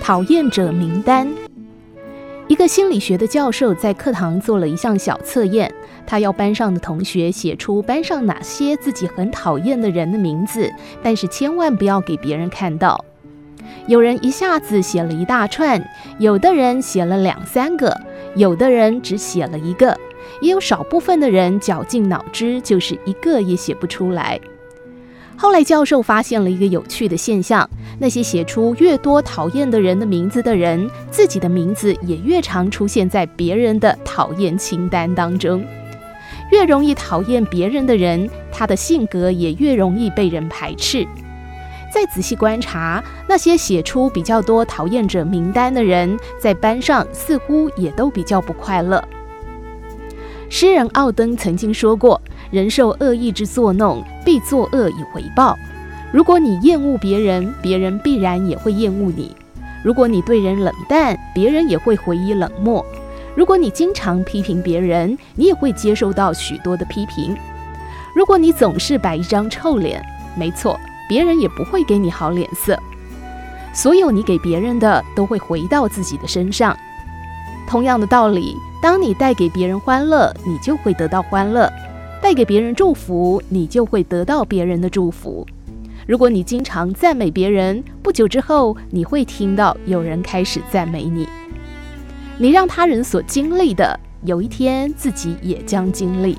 讨厌者名单。一个心理学的教授在课堂做了一项小测验，他要班上的同学写出班上哪些自己很讨厌的人的名字，但是千万不要给别人看到。有人一下子写了一大串，有的人写了两三个，有的人只写了一个，也有少部分的人绞尽脑汁，就是一个也写不出来。后来教授发现了一个有趣的现象：那些写出越多讨厌的人的名字的人，自己的名字也越常出现在别人的讨厌清单当中。越容易讨厌别人的人，他的性格也越容易被人排斥。再仔细观察，那些写出比较多讨厌者名单的人，在班上似乎也都比较不快乐。诗人奥登曾经说过。人受恶意之作弄，必作恶以回报。如果你厌恶别人，别人必然也会厌恶你；如果你对人冷淡，别人也会回以冷漠；如果你经常批评别人，你也会接受到许多的批评；如果你总是摆一张臭脸，没错，别人也不会给你好脸色。所有你给别人的，都会回到自己的身上。同样的道理，当你带给别人欢乐，你就会得到欢乐。带给别人祝福，你就会得到别人的祝福。如果你经常赞美别人，不久之后你会听到有人开始赞美你。你让他人所经历的，有一天自己也将经历。